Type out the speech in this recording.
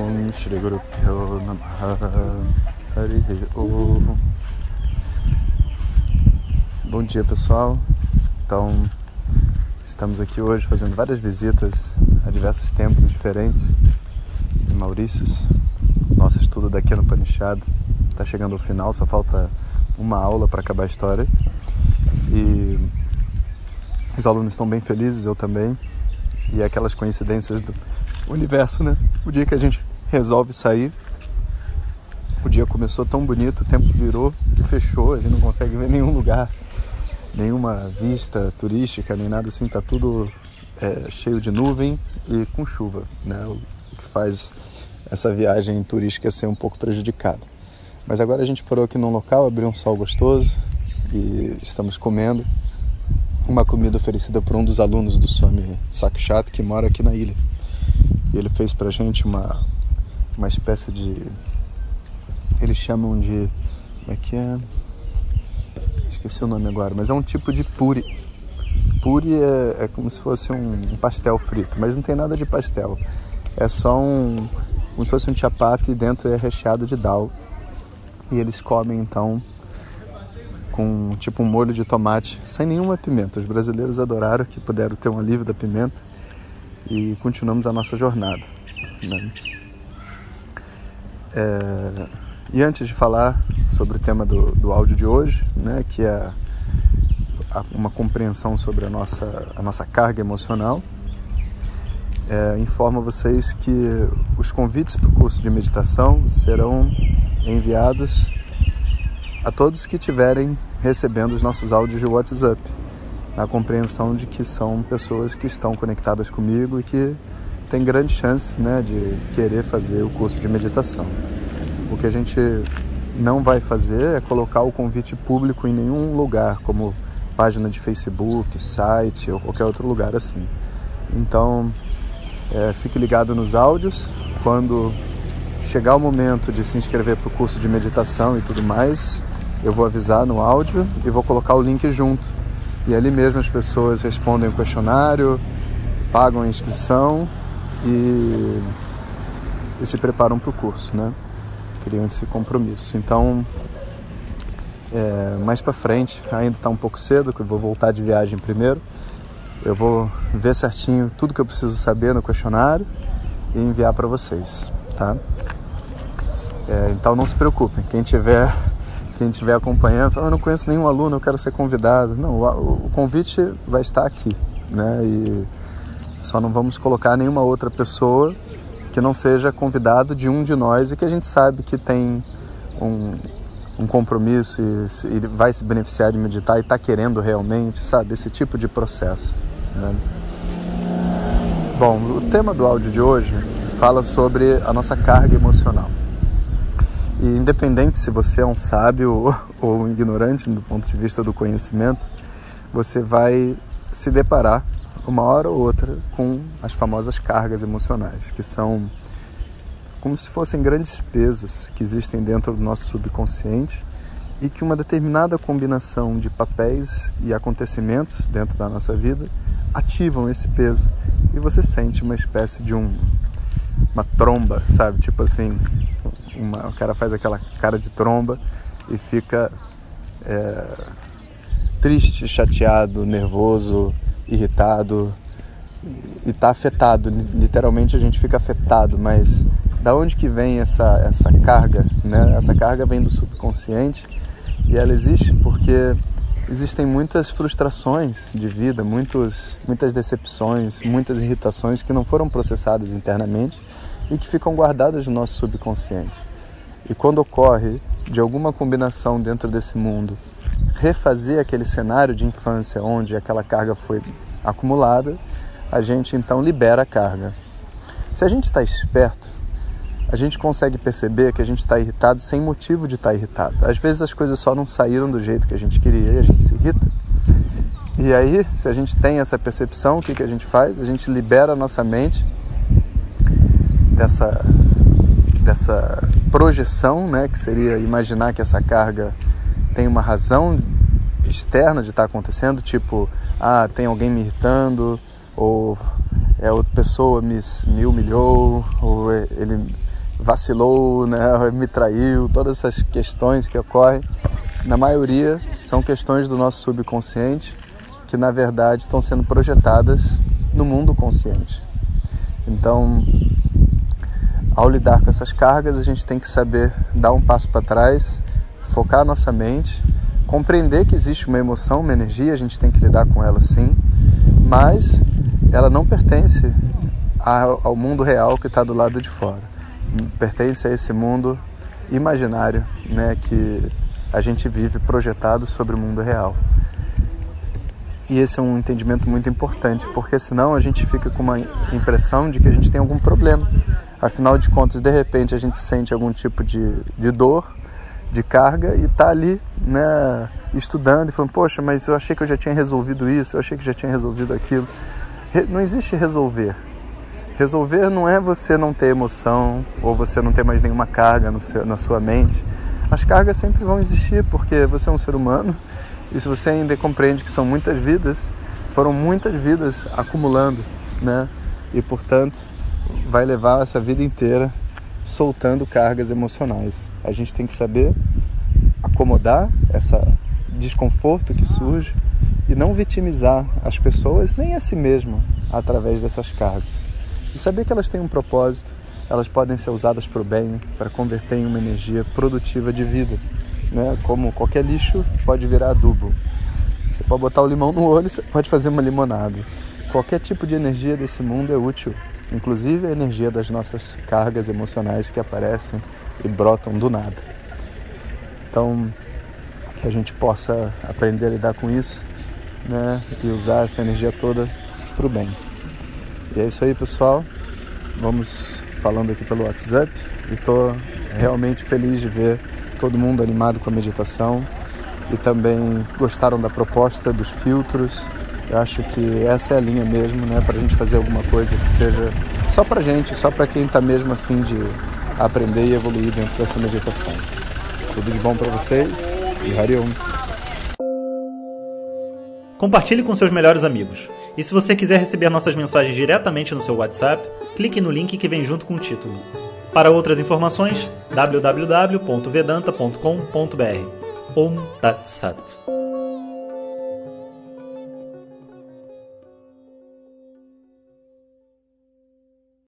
Pyo Namaha Hari Om Bom dia pessoal, então estamos aqui hoje fazendo várias visitas a diversos templos diferentes. Em Maurícios. Nosso estudo daqui no Panishad está chegando ao final, só falta uma aula para acabar a história. E os alunos estão bem felizes, eu também, e aquelas coincidências do universo, né? O dia que a gente resolve sair, o dia começou tão bonito, o tempo virou, fechou, a gente não consegue ver nenhum lugar, nenhuma vista turística, nem nada assim, tá tudo é, cheio de nuvem e com chuva, né? O que faz essa viagem turística ser um pouco prejudicada. Mas agora a gente parou aqui num local, abriu um sol gostoso e estamos comendo uma comida oferecida por um dos alunos do Swami Sakshat que mora aqui na ilha. E ele fez pra gente uma, uma espécie de. Eles chamam de. Como é que é? Esqueci o nome agora, mas é um tipo de puri. Puri é, é como se fosse um, pastel frito, mas não tem nada de pastel. É só um. como se fosse um chapati e dentro é recheado de dal. E eles comem então com tipo um molho de tomate sem nenhuma pimenta. Os brasileiros adoraram que puderam ter um alívio da pimenta e continuamos a nossa jornada. Né? É... E antes de falar sobre o tema do, do áudio de hoje, né, que é uma compreensão sobre a nossa, a nossa carga emocional, é, informo vocês que os convites para o curso de meditação serão enviados a todos que tiverem recebendo os nossos áudios de WhatsApp na compreensão de que são pessoas que estão conectadas comigo e que têm grande chance né, de querer fazer o curso de meditação. O que a gente não vai fazer é colocar o convite público em nenhum lugar, como página de Facebook, site ou qualquer outro lugar assim. Então, é, fique ligado nos áudios. Quando chegar o momento de se inscrever para o curso de meditação e tudo mais, eu vou avisar no áudio e vou colocar o link junto e ali mesmo as pessoas respondem o questionário, pagam a inscrição e, e se preparam para o curso, né? Criam esse compromisso. Então, é, mais para frente, ainda está um pouco cedo, que eu vou voltar de viagem primeiro. Eu vou ver certinho tudo que eu preciso saber no questionário e enviar para vocês, tá? É, então não se preocupem, quem tiver quem estiver acompanhando, fala, eu não conheço nenhum aluno, eu quero ser convidado. Não, o, o convite vai estar aqui, né? E só não vamos colocar nenhuma outra pessoa que não seja convidado de um de nós e que a gente sabe que tem um, um compromisso e, e, vai se beneficiar de meditar e está querendo realmente, sabe? Esse tipo de processo. Né? Bom, o tema do áudio de hoje fala sobre a nossa carga emocional. E independente se você é um sábio ou, ou um ignorante do ponto de vista do conhecimento, você vai se deparar uma hora ou outra com as famosas cargas emocionais, que são como se fossem grandes pesos que existem dentro do nosso subconsciente e que uma determinada combinação de papéis e acontecimentos dentro da nossa vida ativam esse peso e você sente uma espécie de um uma tromba, sabe? Tipo assim, uma, o cara faz aquela cara de tromba e fica é, triste, chateado, nervoso, irritado e está afetado. Literalmente a gente fica afetado, mas da onde que vem essa, essa carga? Né? Essa carga vem do subconsciente e ela existe porque existem muitas frustrações de vida, muitos, muitas decepções, muitas irritações que não foram processadas internamente e que ficam guardadas no nosso subconsciente. E quando ocorre de alguma combinação dentro desse mundo, refazer aquele cenário de infância onde aquela carga foi acumulada, a gente então libera a carga. Se a gente está esperto, a gente consegue perceber que a gente está irritado sem motivo de estar tá irritado. Às vezes as coisas só não saíram do jeito que a gente queria e a gente se irrita. E aí, se a gente tem essa percepção, o que, que a gente faz? A gente libera a nossa mente dessa, dessa projeção, né, que seria imaginar que essa carga tem uma razão externa de estar tá acontecendo, tipo, ah, tem alguém me irritando, ou é outra pessoa me, me humilhou, ou ele vacilou, né, me traiu, todas essas questões que ocorrem, na maioria são questões do nosso subconsciente que na verdade estão sendo projetadas no mundo consciente. Então, ao lidar com essas cargas, a gente tem que saber dar um passo para trás, focar nossa mente, compreender que existe uma emoção, uma energia, a gente tem que lidar com ela sim, mas ela não pertence ao mundo real que está do lado de fora pertence a esse mundo imaginário né, que a gente vive projetado sobre o mundo real. E esse é um entendimento muito importante, porque senão a gente fica com uma impressão de que a gente tem algum problema. Afinal de contas, de repente a gente sente algum tipo de, de dor, de carga e está ali né, estudando e falando: Poxa, mas eu achei que eu já tinha resolvido isso, eu achei que já tinha resolvido aquilo. Não existe resolver, Resolver não é você não ter emoção ou você não ter mais nenhuma carga seu, na sua mente. As cargas sempre vão existir porque você é um ser humano e se você ainda compreende que são muitas vidas, foram muitas vidas acumulando, né? E portanto, vai levar essa vida inteira soltando cargas emocionais. A gente tem que saber acomodar essa desconforto que surge e não vitimizar as pessoas nem a si mesmo através dessas cargas e saber que elas têm um propósito, elas podem ser usadas para o bem, para converter em uma energia produtiva de vida. Né? Como qualquer lixo pode virar adubo. Você pode botar o limão no olho, você pode fazer uma limonada. Qualquer tipo de energia desse mundo é útil, inclusive a energia das nossas cargas emocionais que aparecem e brotam do nada. Então, que a gente possa aprender a lidar com isso né? e usar essa energia toda para o bem. E é isso aí, pessoal. Vamos falando aqui pelo WhatsApp e estou realmente feliz de ver todo mundo animado com a meditação e também gostaram da proposta dos filtros. Eu acho que essa é a linha mesmo, né, para a gente fazer alguma coisa que seja só para gente, só para quem está mesmo a fim de aprender e evoluir dentro dessa meditação. Tudo de bom para vocês e Hariom. Compartilhe com seus melhores amigos. E se você quiser receber nossas mensagens diretamente no seu WhatsApp, clique no link que vem junto com o título. Para outras informações, www.vedanta.com.br. Om Tat Sat.